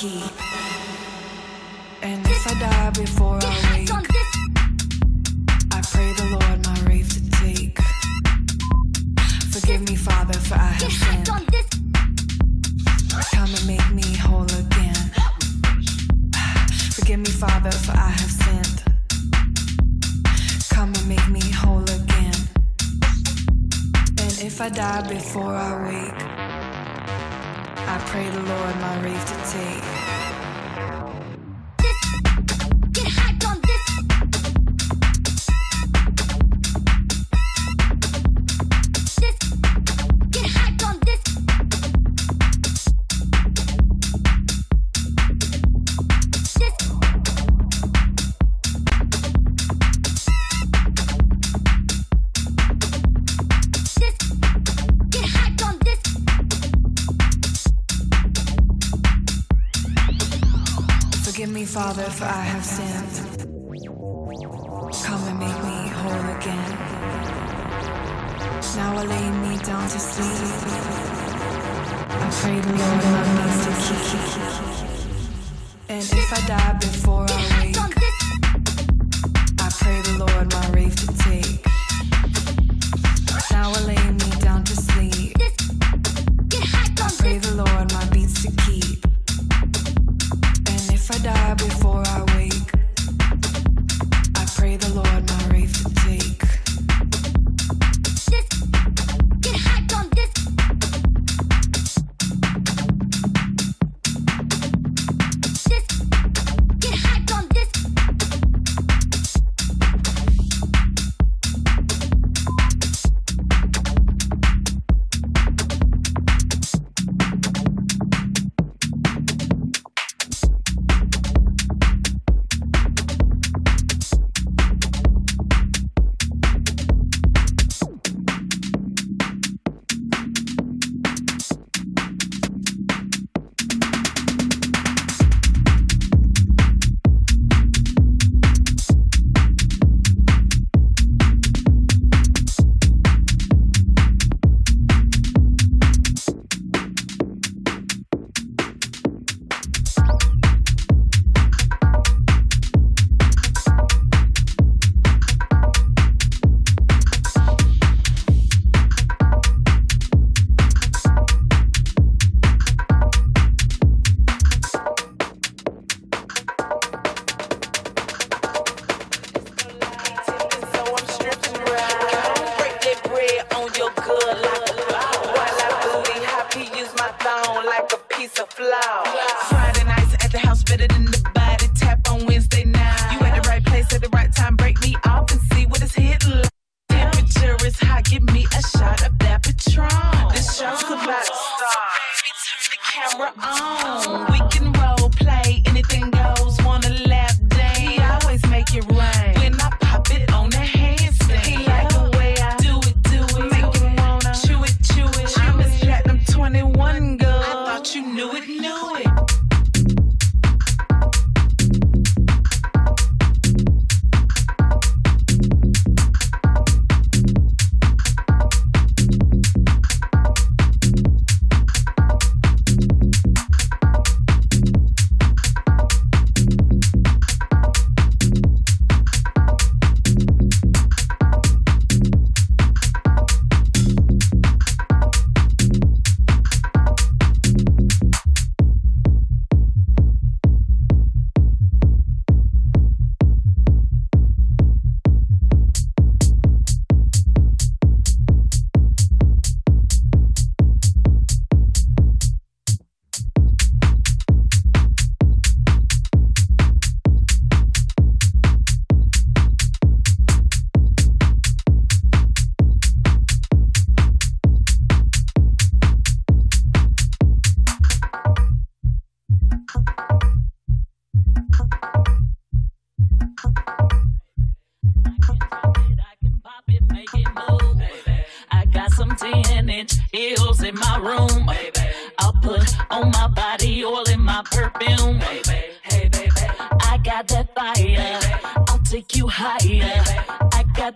key. And if I die before I wake, I pray the Lord my wraith to take. Forgive me, Father, for I have sinned. Come and make me whole again. Forgive me, Father, for I have sinned. Come and make me whole again. And if I die before I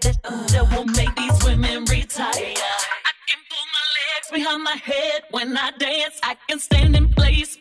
that that will make these women retire. I can pull my legs behind my head when I dance. I can stand in place,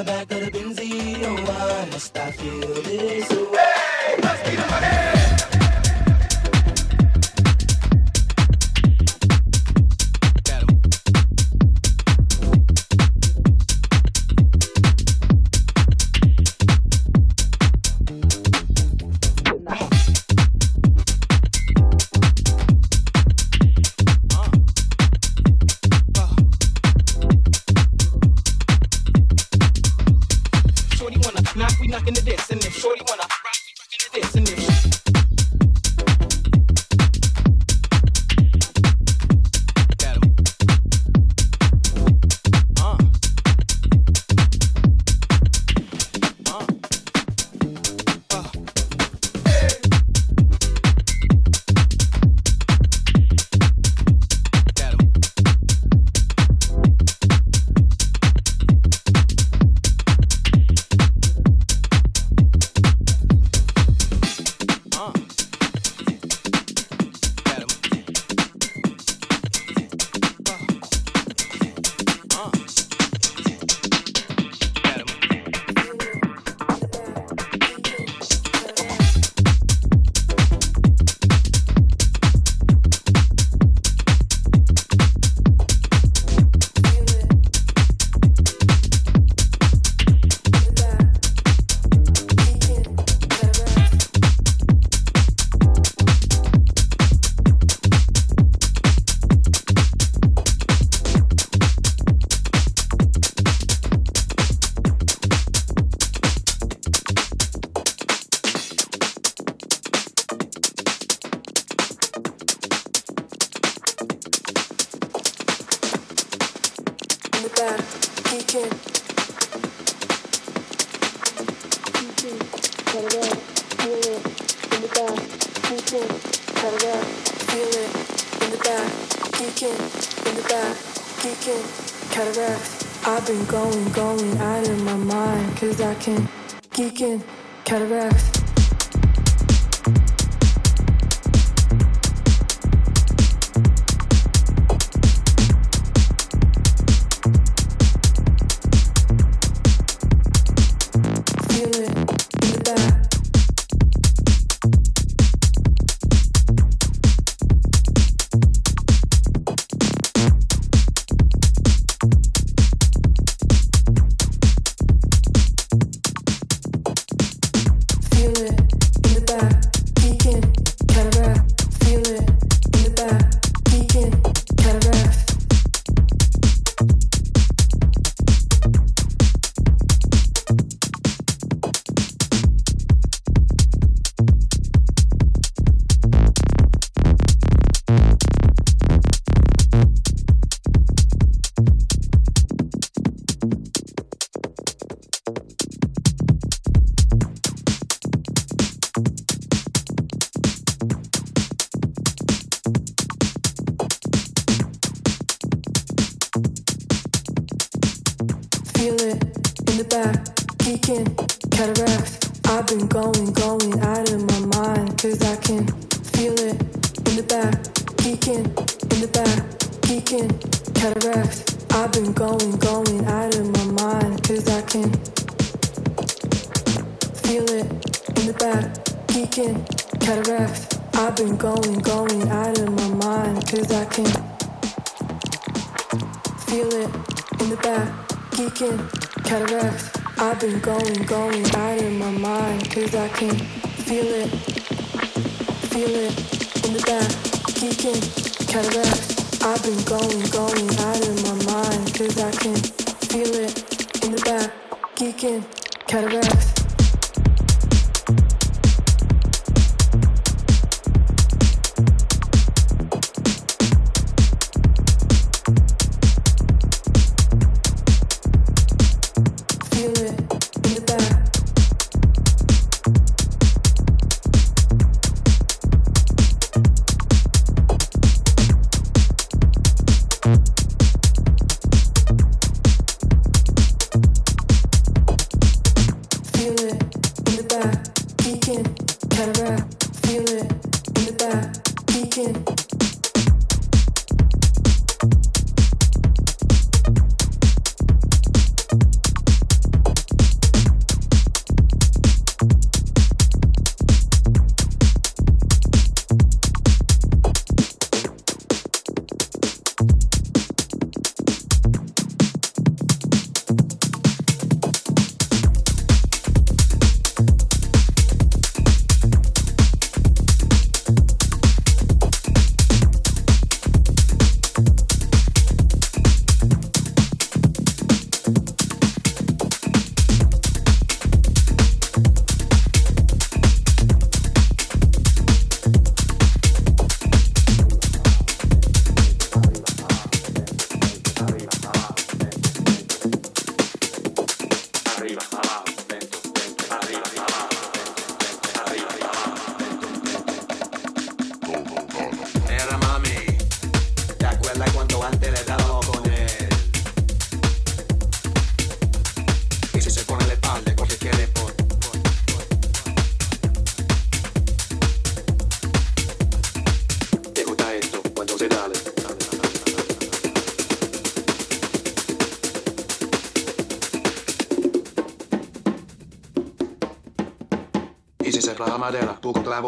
the back of the Benzie. Oh, why must I feel this way?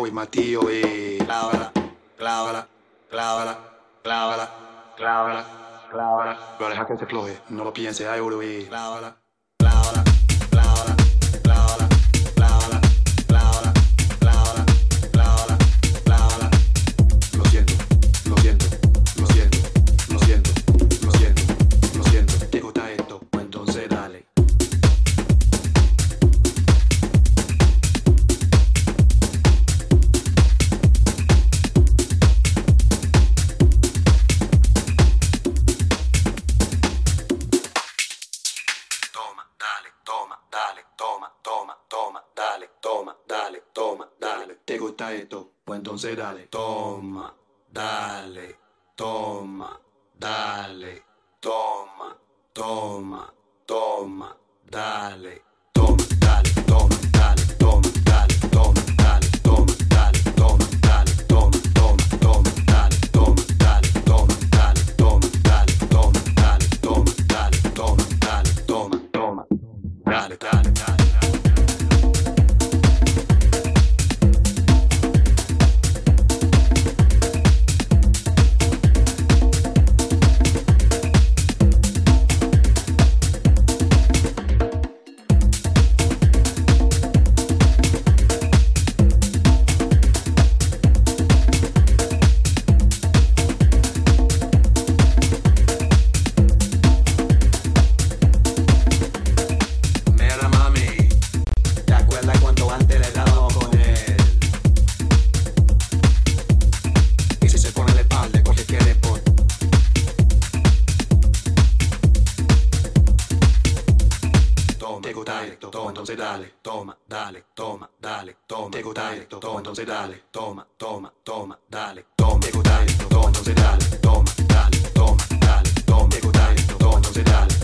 Clavo y matillo y clávala, clávala, clávala, clávala, clávala, clávala. Pero deja que se floje, no lo piense, ay, y clávala. quando se dale, toma, dale, toma, dale, toma, tego dale, quando se dale, toma, toma, toma, dale, toma, tego dale, quando se dale, toma, dale, toma, dale, toma, tego dale, quando se dale.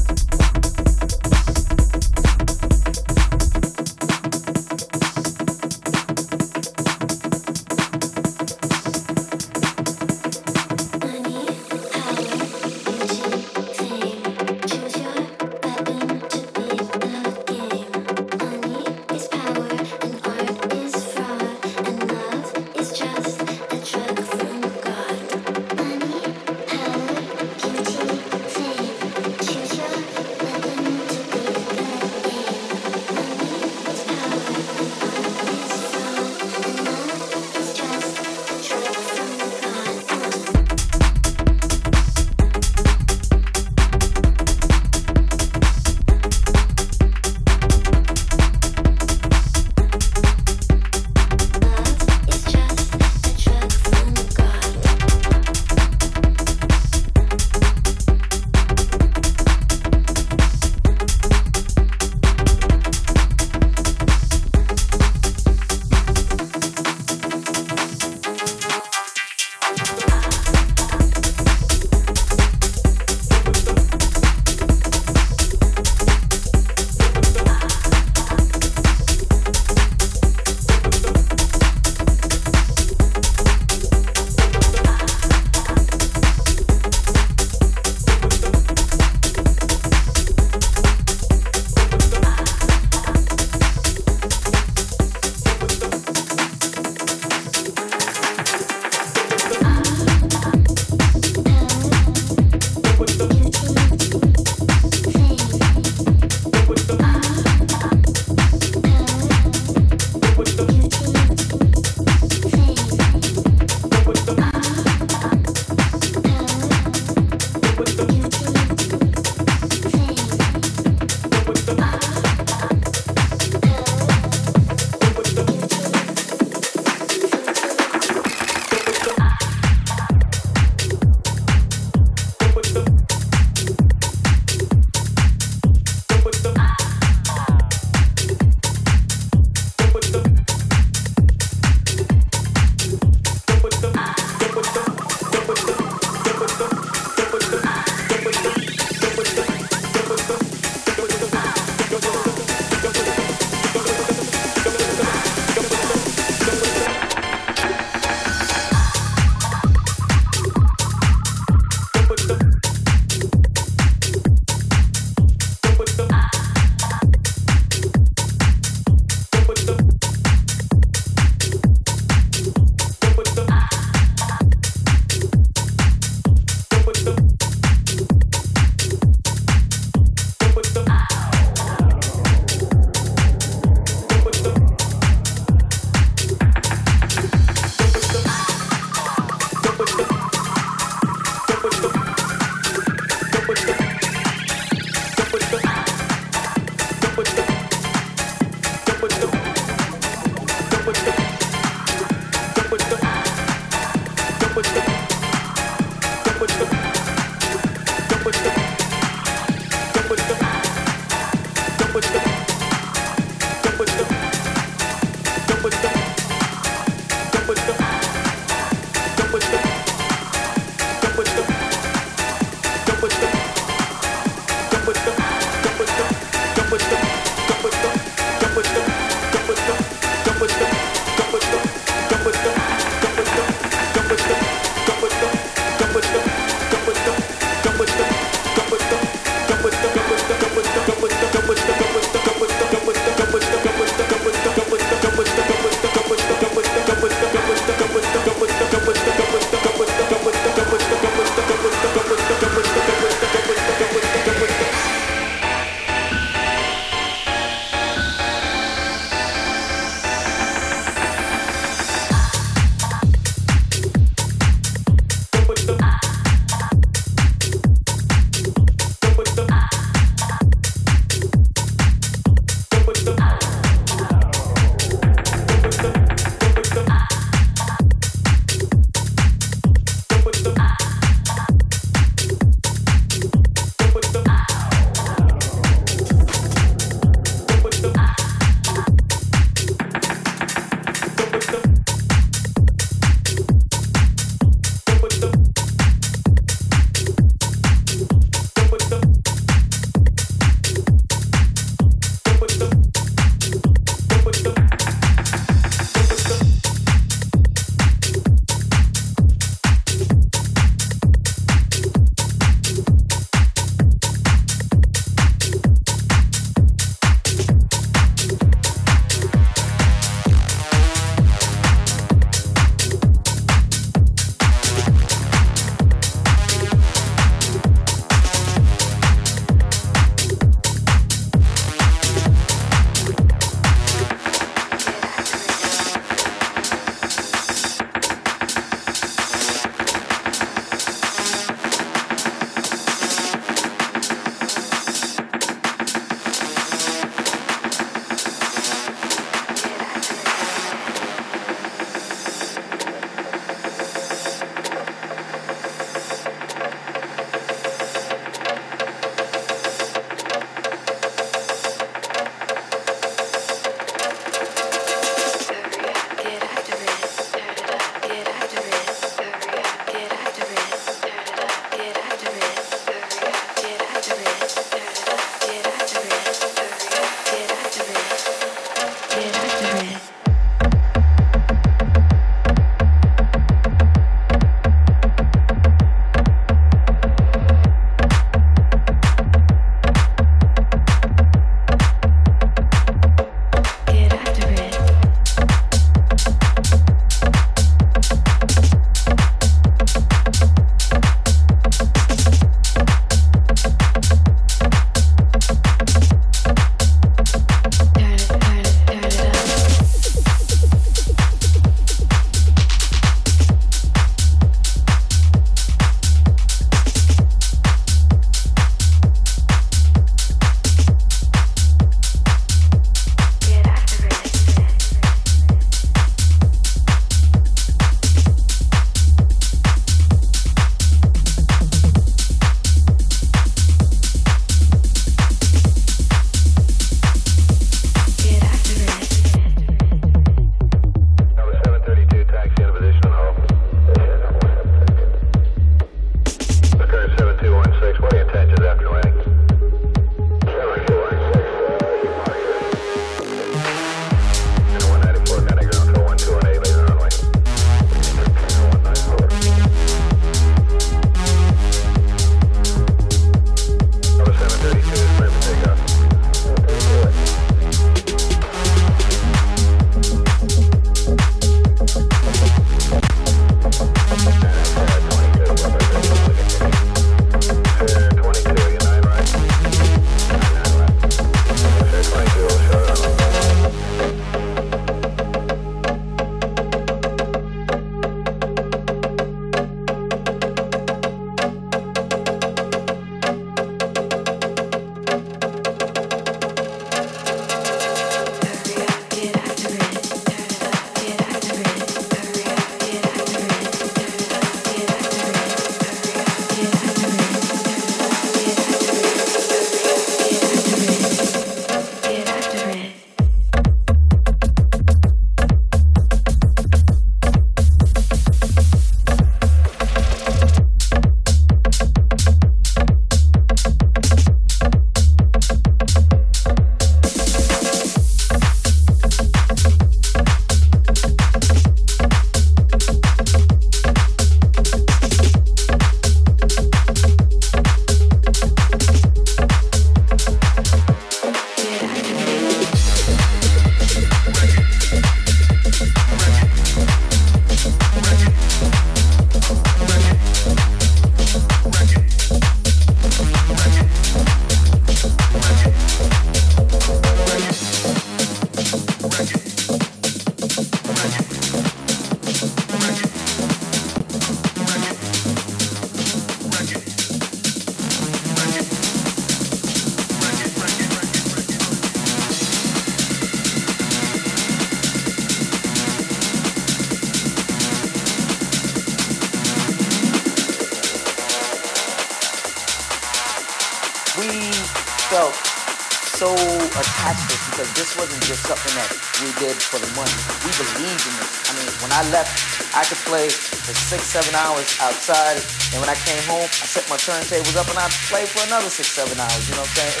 Outside, and when I came home, I set my turntables up and I played for another six, seven hours. You know what I'm saying?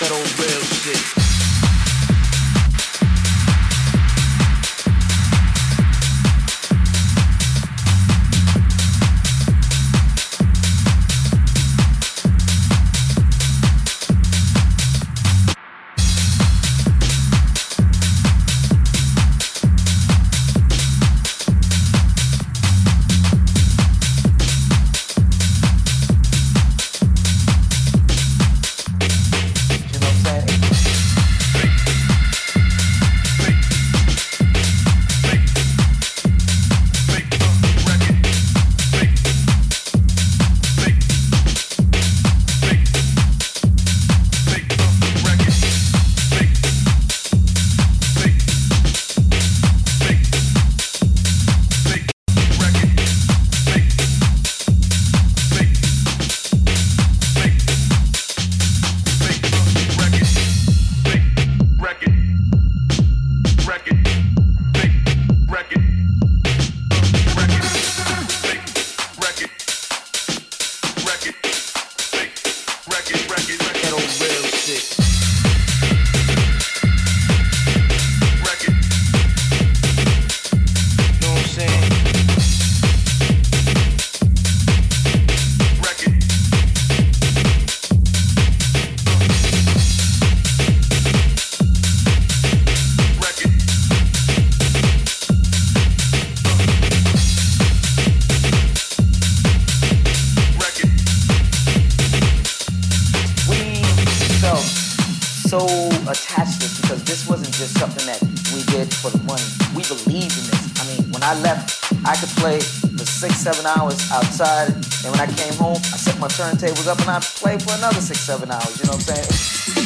That old real shit. Outside, and when I came home, I set my turntables up and I played for another six, seven hours. You know what I'm saying?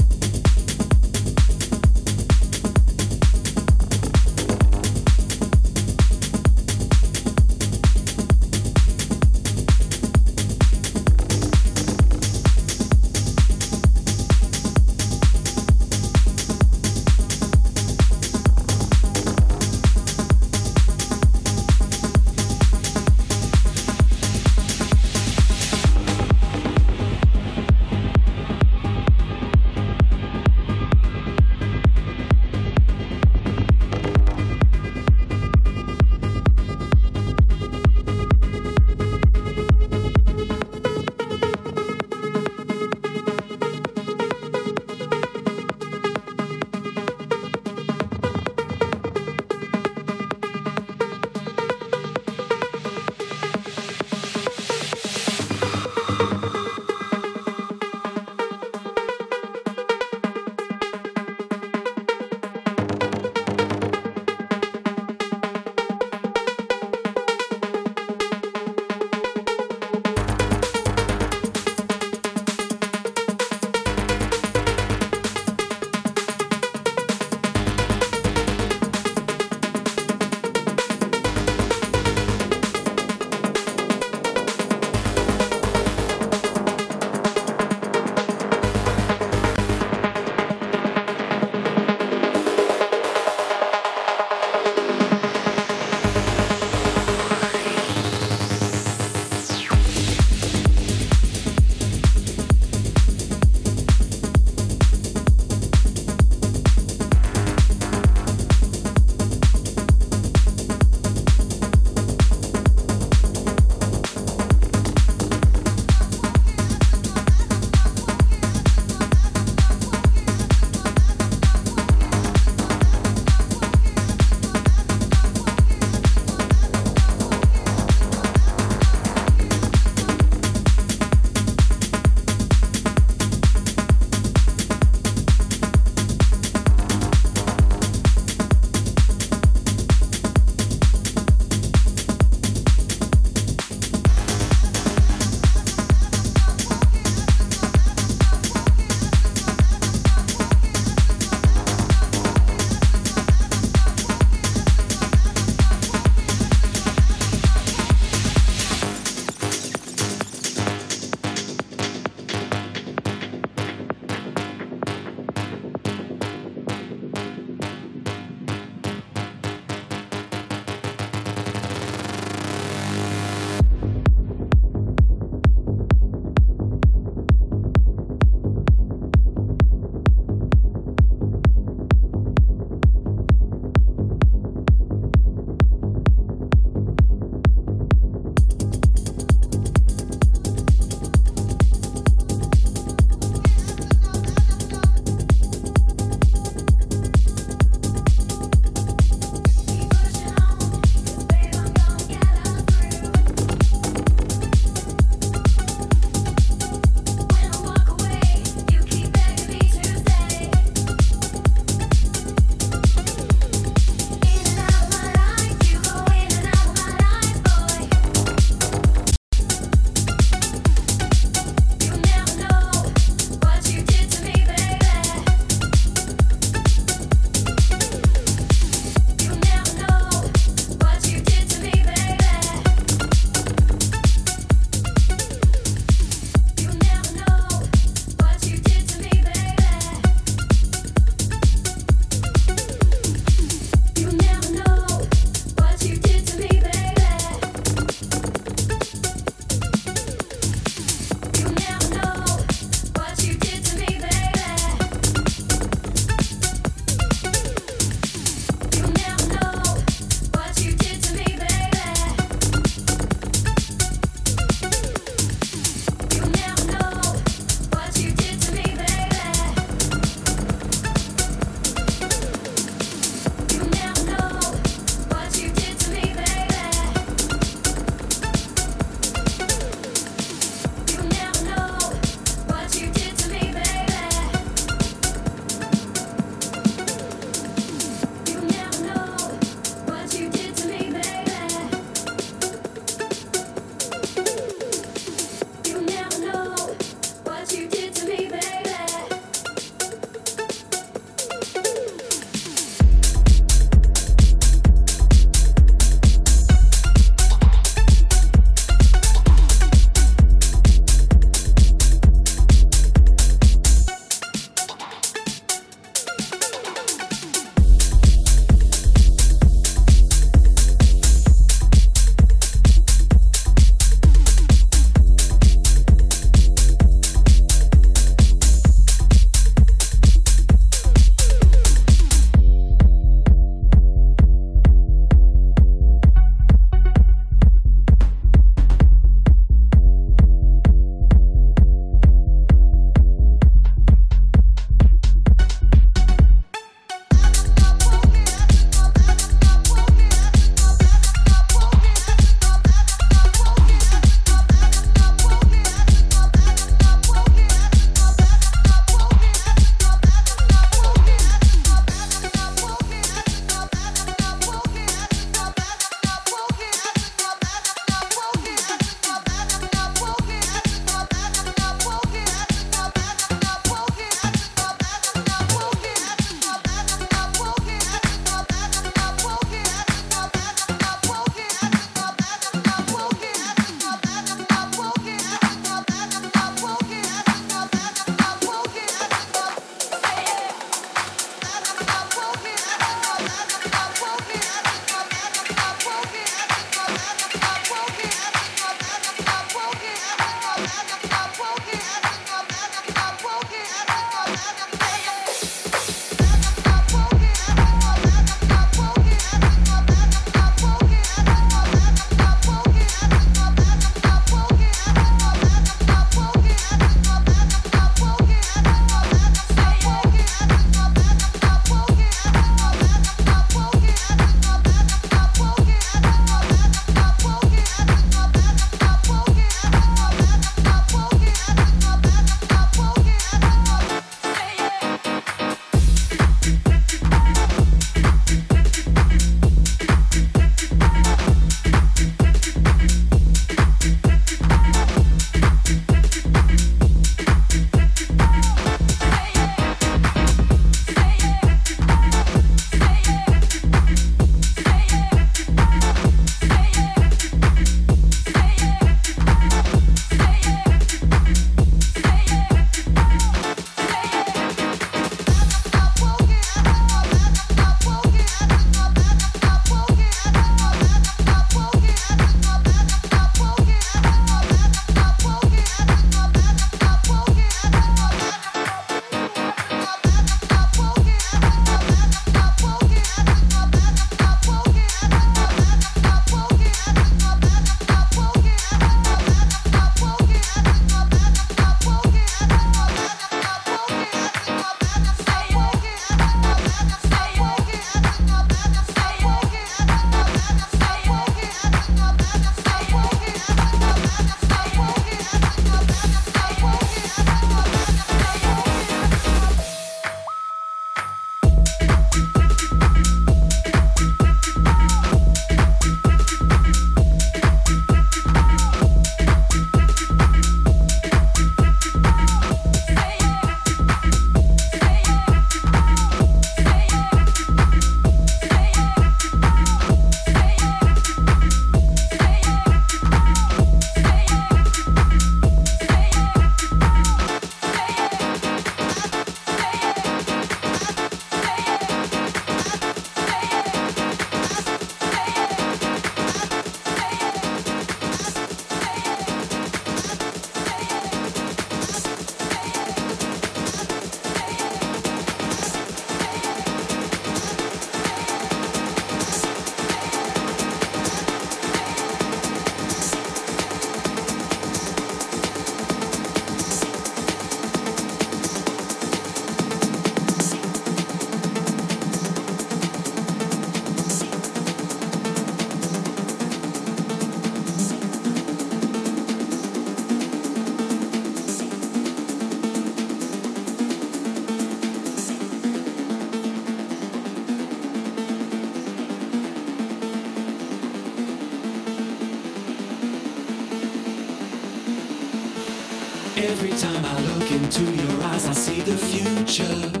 time I look into your eyes, I see the future.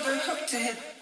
never to it.